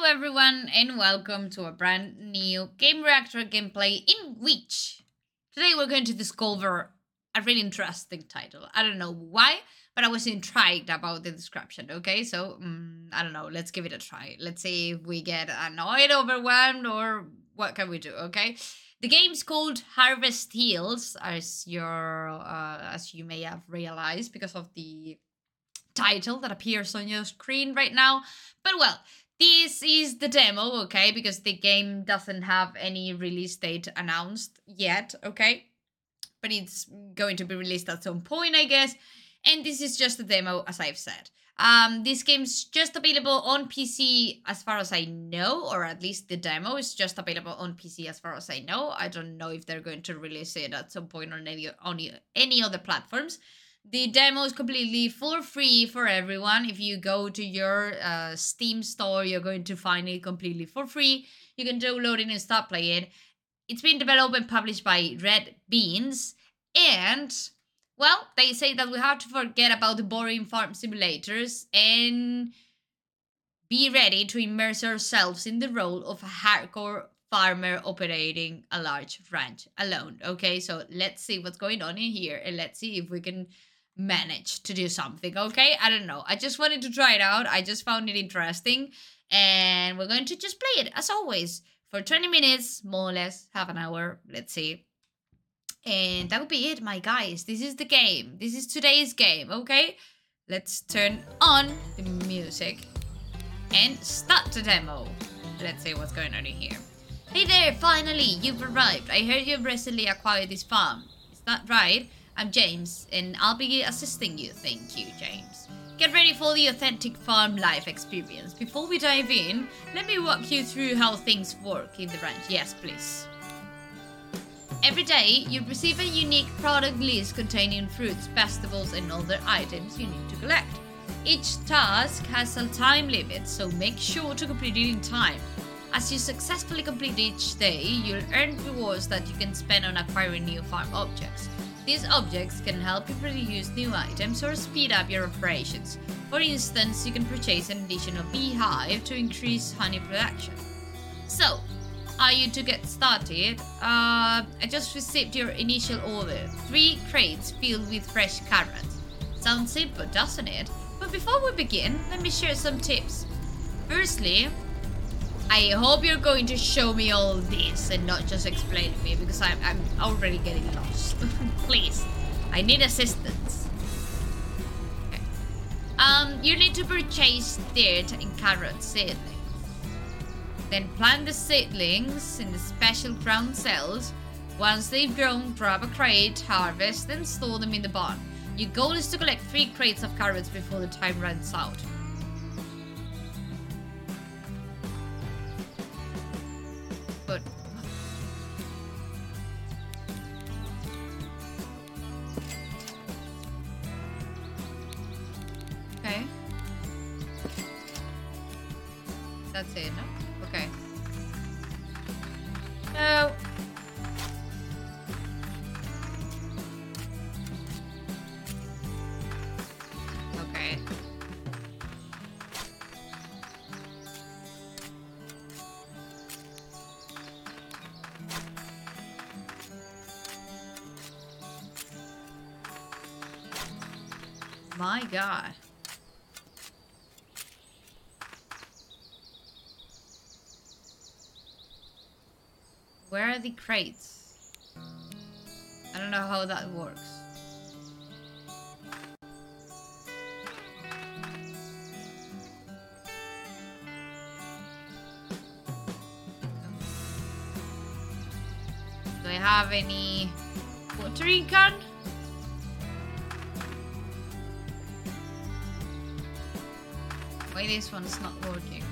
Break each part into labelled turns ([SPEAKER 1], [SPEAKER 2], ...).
[SPEAKER 1] Hello everyone and welcome to a brand new Game Reactor gameplay in which today we're going to discover a really interesting title. I don't know why, but I was intrigued about the description, okay? So, um, I don't know, let's give it a try. Let's see if we get annoyed, overwhelmed, or what can we do, okay? The game's called Harvest Hills, as your uh, as you may have realized because of the title that appears on your screen right now. But well, this is the demo, okay? Because the game doesn't have any release date announced yet, okay? But it's going to be released at some point, I guess. And this is just a demo, as I've said. Um, this game's just available on PC as far as I know, or at least the demo is just available on PC as far as I know. I don't know if they're going to release it at some point on any on any other platforms. The demo is completely for free for everyone. If you go to your uh, Steam store, you're going to find it completely for free. You can download it and start playing. It's been developed and published by Red Beans. And, well, they say that we have to forget about the boring farm simulators and be ready to immerse ourselves in the role of a hardcore farmer operating a large ranch alone. Okay, so let's see what's going on in here and let's see if we can manage to do something, okay? I don't know. I just wanted to try it out. I just found it interesting. And we're going to just play it, as always, for 20 minutes, more or less, half an hour. Let's see. And that would be it, my guys. This is the game. This is today's game, okay? Let's turn on the music and start the demo. Let's see what's going on in here. Hey there, finally, you've arrived. I heard you've recently acquired this farm. Is that right? I'm James, and I'll be assisting you. Thank you, James. Get ready for the authentic farm life experience. Before we dive in, let me walk you through how things work in the ranch. Yes, please. Every day, you receive a unique product list containing fruits, vegetables, and other items you need to collect. Each task has a time limit, so make sure to complete it in time. As you successfully complete each day, you'll earn rewards that you can spend on acquiring new farm objects. These objects can help you produce new items or speed up your operations. For instance, you can purchase an additional beehive to increase honey production. So, are you to get started? Uh, I just received your initial order. Three crates filled with fresh carrots. Sounds simple, doesn't it? But before we begin, let me share some tips. Firstly, I hope you're going to show me all this and not just explain to me because I'm, I'm already getting lost. Please, I need assistance. Okay. Um, you need to purchase dirt and carrot seedlings. Then plant the seedlings in the special ground cells. Once they've grown, grab a crate, harvest, and store them in the barn. Your goal is to collect three crates of carrots before the time runs out. My god. Where are the crates? I don't know how that works. Do I have any watering can? Why this one's not working?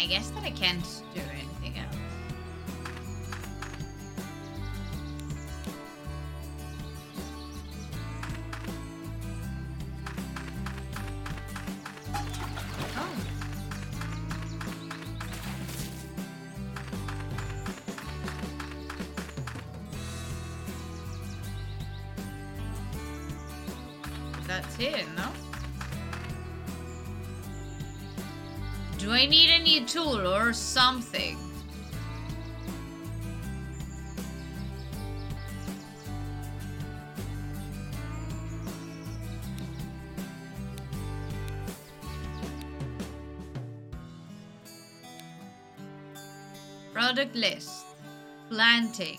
[SPEAKER 1] I guess that I can't do anything else. Oh. That's it, no? Do I need a new tool or something? Product list. Planting.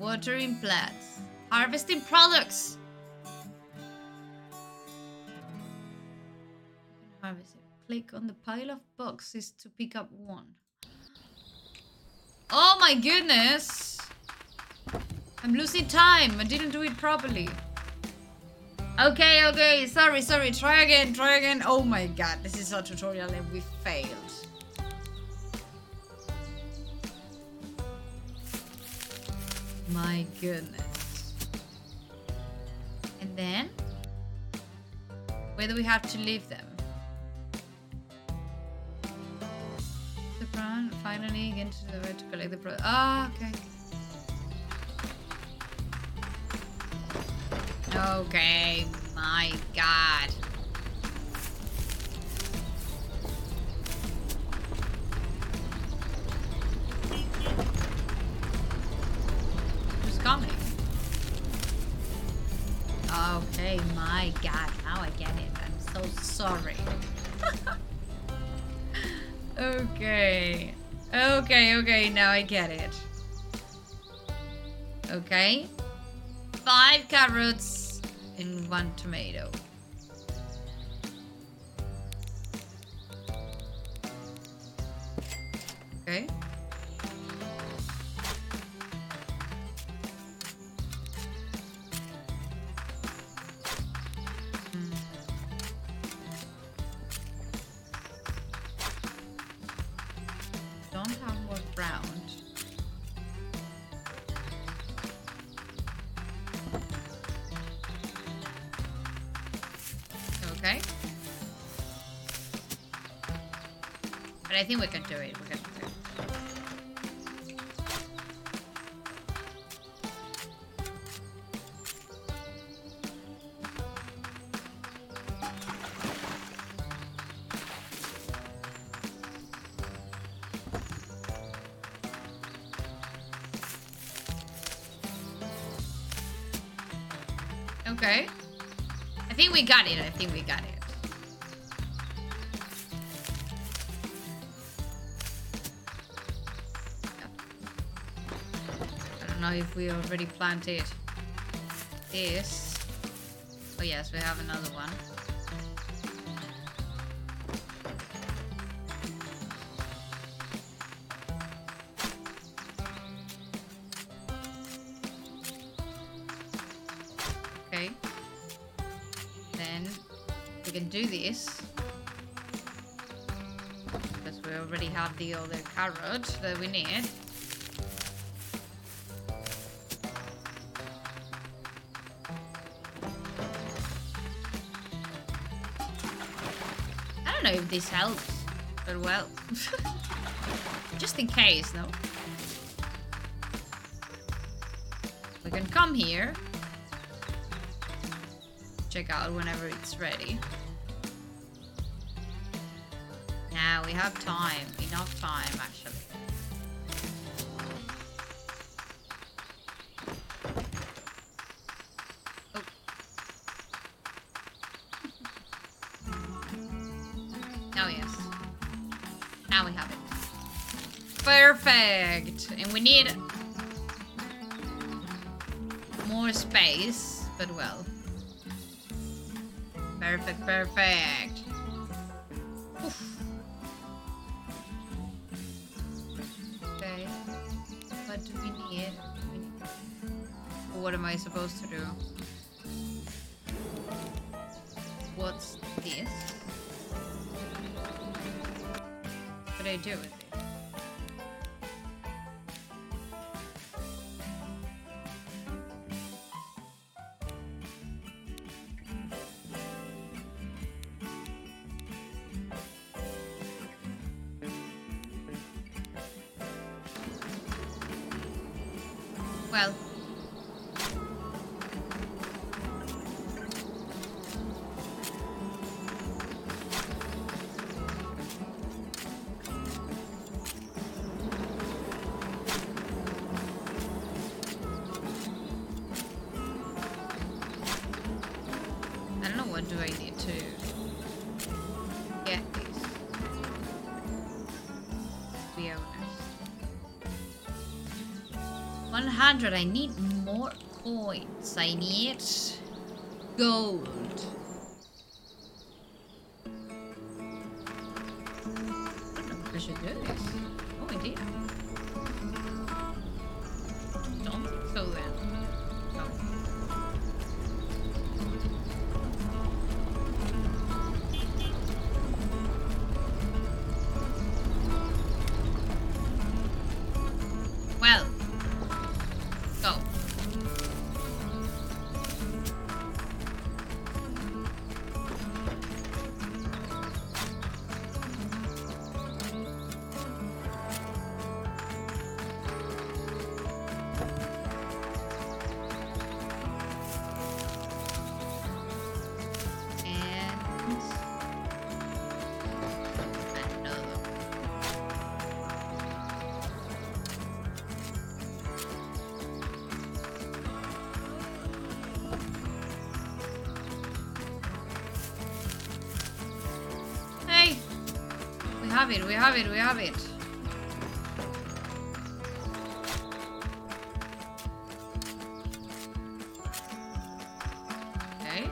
[SPEAKER 1] Watering plants. Harvesting products. Click on the pile of boxes to pick up one. Oh my goodness! I'm losing time. I didn't do it properly. Okay, okay. Sorry, sorry. Try again, try again. Oh my god, this is a tutorial and we failed. My goodness. And then? Where do we have to leave them? Finally get to the right to collect the product. Ah, okay. Okay, my god. Who's coming? Okay, my god, now I get it. I'm so sorry. Okay. Okay, okay, now I get it. Okay. Five carrots and one tomato. Okay. I think we can do it. We can do it. Okay. I think we got it. I think we got it. If we already planted this. Oh yes, we have another one. Okay. Then we can do this. Because we already have the other carrot that we need. Don't know if this helps, but well. Just in case, no? We can come here check out whenever it's ready. Now we have time, enough time actually. More space, but well. Perfect, perfect. Oof. Okay. What do we need? What am I supposed to do? What's this? should I do with it? 100. I need more coins. I need gold. Have it, we have it, we have it. Okay.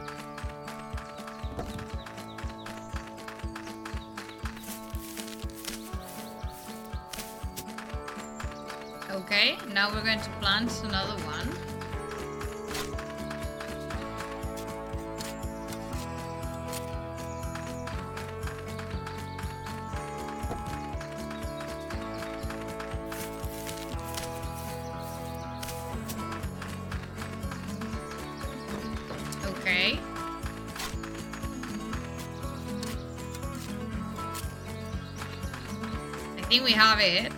[SPEAKER 1] Okay, now we're going to plant another one. We have it.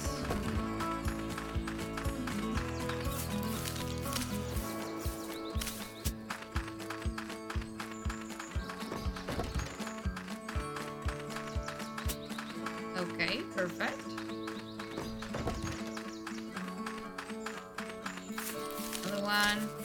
[SPEAKER 1] Okay, perfect. Another one.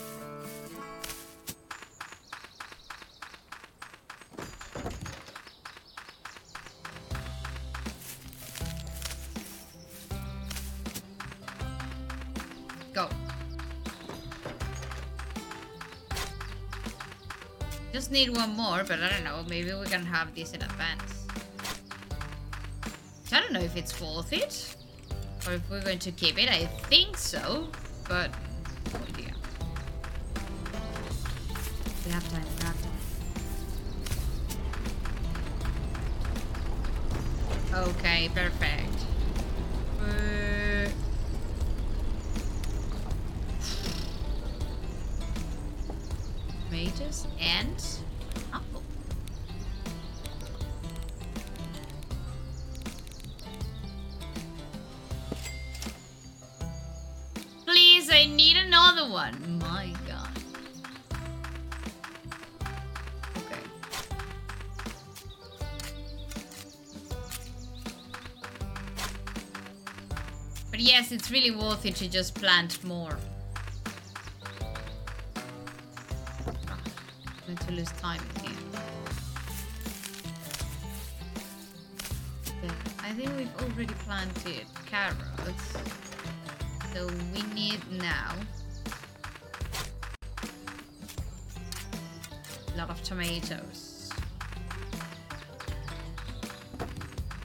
[SPEAKER 1] Need one more, but I don't know. Maybe we can have this in advance. I don't know if it's worth it. Or if we're going to keep it. I think so. But, no idea. We have time. We have time. Okay, perfect. Uh, Tomatoes and it's really worth it to just plant more. Ah, Going to lose time here. Okay, I think we've already planted carrots. So we need now a lot of tomatoes.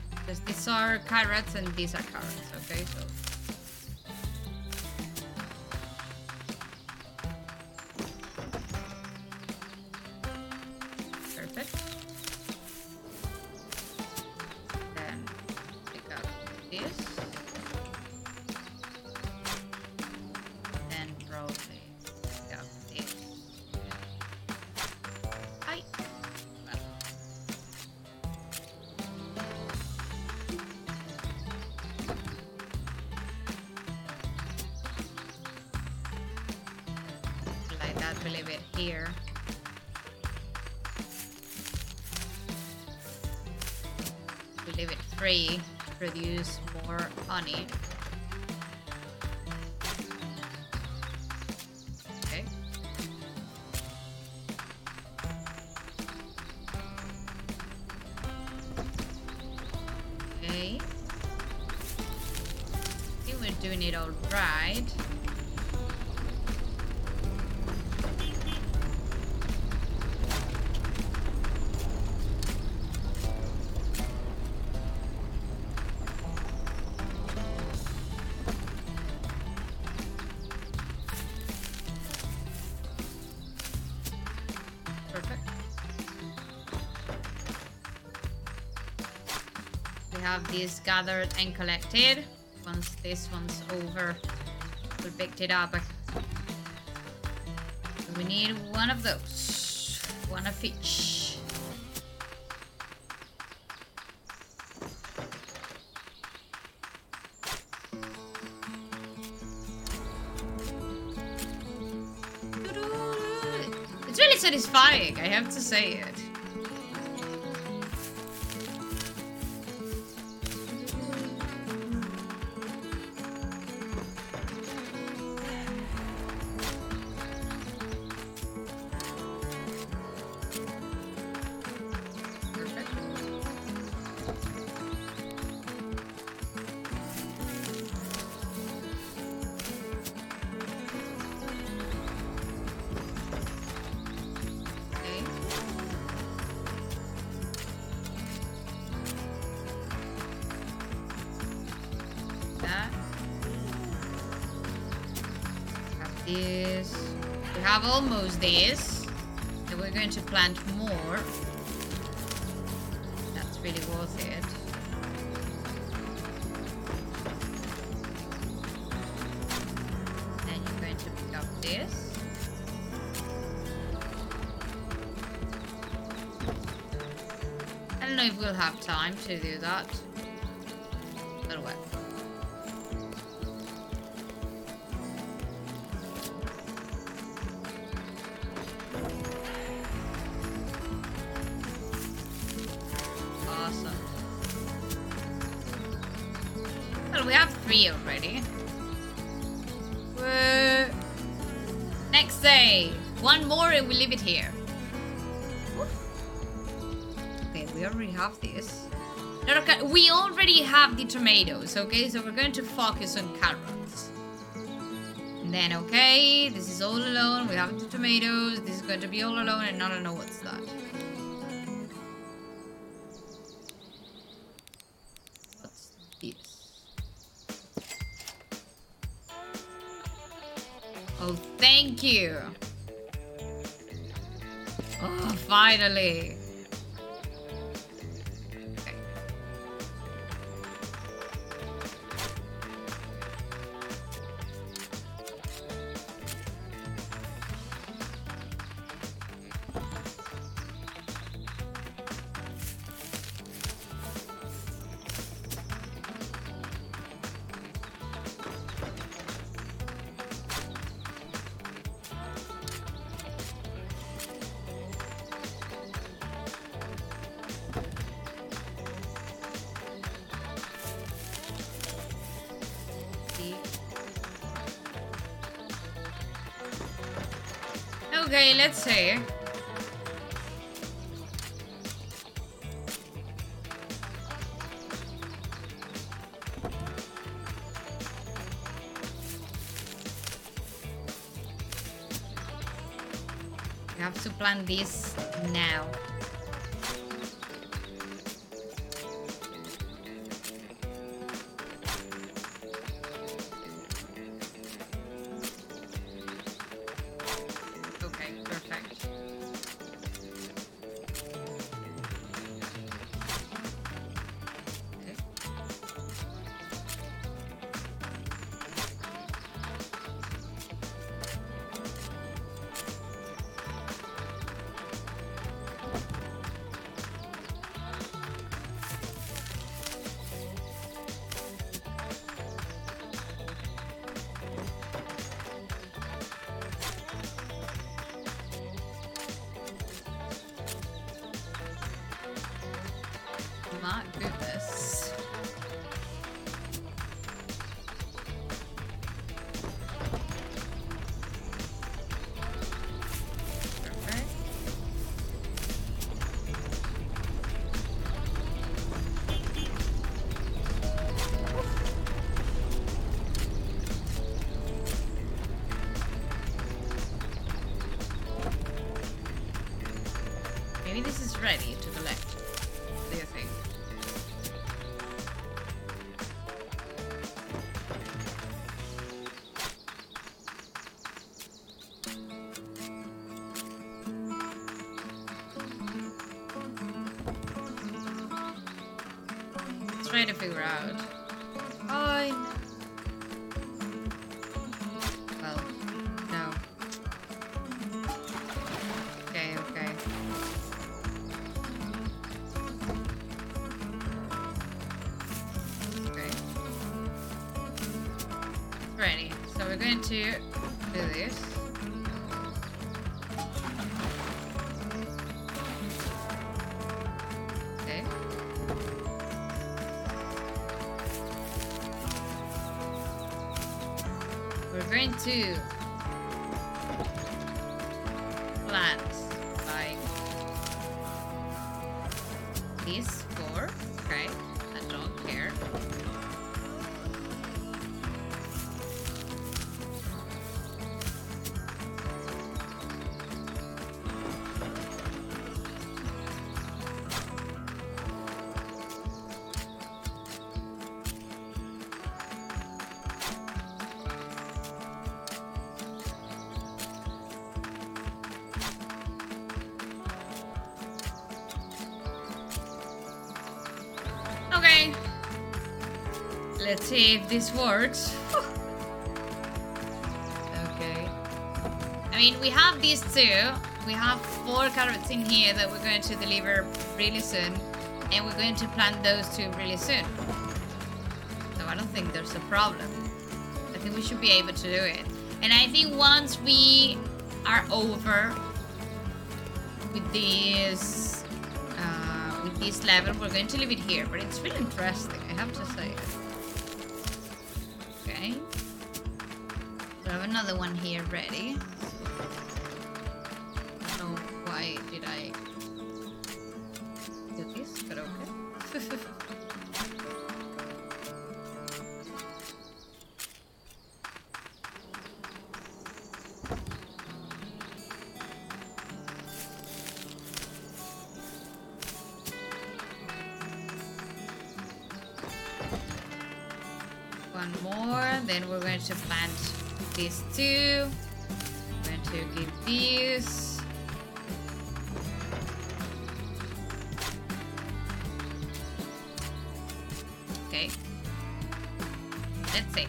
[SPEAKER 1] Because these are carrots and these are carrots, okay? So produce more honey. Okay. Okay. I think we're doing it all right. These gathered and collected. Once this one's over, we picked it up. We need one of those. One of each. It's really satisfying, I have to say it. This. We have almost this. And we're going to plant more. That's really worth it. Then you're going to pick up this. I don't know if we'll have time to do that. Three already. Woo. Next day. One more and we leave it here. Okay, we already have this. We already have the tomatoes, okay? So we're going to focus on carrots. And then, okay, this is all alone. We have the tomatoes. This is going to be all alone, and I don't know what's that. Thank you. Oh, finally. Okay, let's see. We have to plan this my goodness. Ready. So we're going to do this. Okay. Let's see if this works. okay. I mean, we have these two. We have four carrots in here that we're going to deliver really soon. And we're going to plant those two really soon. So I don't think there's a problem. I think we should be able to do it. And I think once we are over with this uh, with this level, we're going to leave here. But it's really interesting, I have to say. Okay. So I have another one here ready. Know why did I do this, but okay. these two. We're going to give these. Okay. Let's see.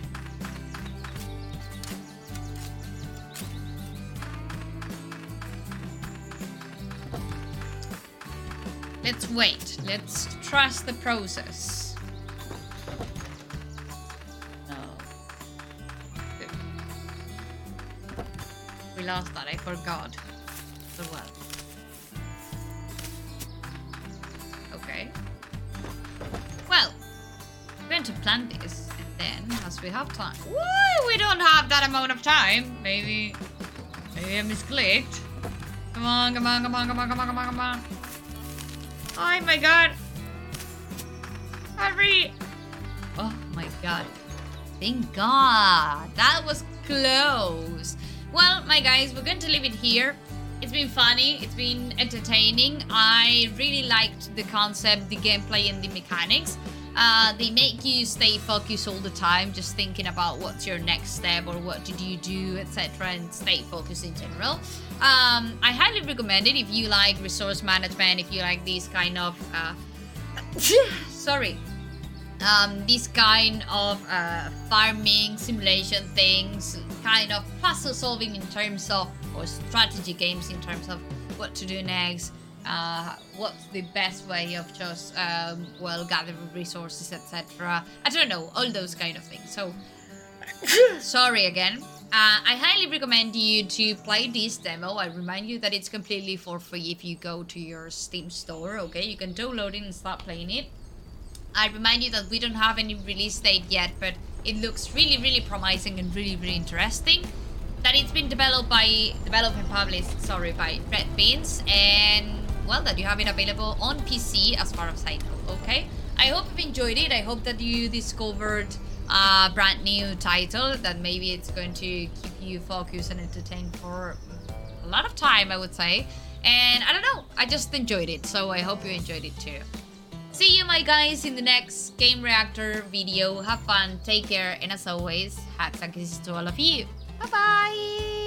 [SPEAKER 1] Let's wait. Let's trust the process. Lost that. I forgot. So well. Okay. Well, we're going to plan this, and then, as we have time. Woo! We don't have that amount of time. Maybe. Maybe I misclicked. Come on, come on, come on, come on, come on, come on, come on. Oh my god. Hurry! Oh my god. Thank god. That was close. Well, my guys, we're going to leave it here. It's been funny, it's been entertaining. I really liked the concept, the gameplay, and the mechanics. Uh, they make you stay focused all the time, just thinking about what's your next step or what did you do, etc., and stay focused in general. Um, I highly recommend it if you like resource management, if you like these kind of uh, sorry, um, this kind of uh, farming simulation things, kind of puzzle solving in terms of or strategy games in terms of what to do next, uh, what's the best way of just um, well gathering resources, etc. I don't know, all those kind of things. So sorry again. Uh, I highly recommend you to play this demo. I remind you that it's completely for free if you go to your Steam store. Okay, you can download it and start playing it. I remind you that we don't have any release date yet, but it looks really, really promising and really, really interesting. That it's been developed by, developed and published, sorry, by Red Beans, and well, that you have it available on PC as far as I know, okay? I hope you've enjoyed it. I hope that you discovered a brand new title that maybe it's going to keep you focused and entertained for a lot of time, I would say. And I don't know, I just enjoyed it, so I hope you enjoyed it too. See you, my guys, in the next Game Reactor video. Have fun, take care, and as always, hugs and kisses to all of you. Bye bye!